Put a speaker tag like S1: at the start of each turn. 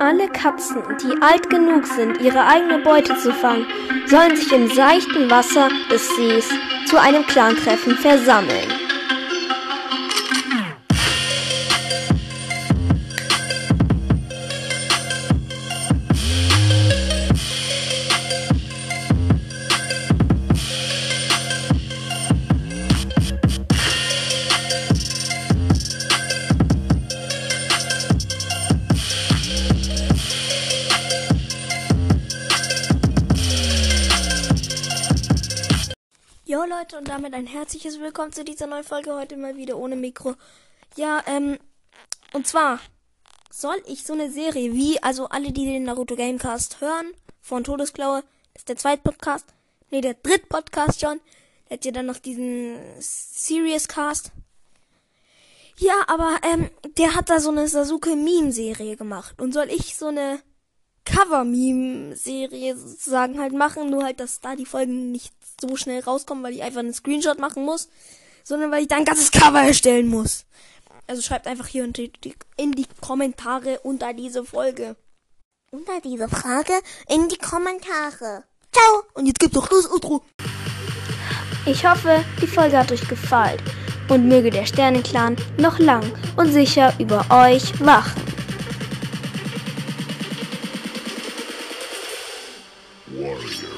S1: Alle Katzen, die alt genug sind, ihre eigene Beute zu fangen, sollen sich im seichten Wasser des Sees zu einem Clantreffen versammeln. Jo Leute und damit ein herzliches Willkommen zu dieser neuen Folge. Heute mal wieder ohne Mikro. Ja, ähm, und zwar soll ich so eine Serie wie, also alle, die den Naruto Gamecast hören, von Todesklaue, ist der zweite Podcast, nee, der dritte Podcast schon. Der hat ja dann noch diesen Serious Cast. Ja, aber, ähm, der hat da so eine Sasuke Meme-Serie gemacht. Und soll ich so eine Cover-Meme-Serie sozusagen halt machen, nur halt, dass da die Folgen nicht so schnell rauskommen, weil ich einfach einen Screenshot machen muss, sondern weil ich da ein ganzes Cover erstellen muss. Also schreibt einfach hier in die, in die Kommentare unter diese Folge.
S2: Unter diese Frage in die Kommentare. Ciao!
S1: Und jetzt gibt's doch das Outro. Ich hoffe, die Folge hat euch gefallen und möge der Sternenclan noch lang und sicher über euch wachen. warrior.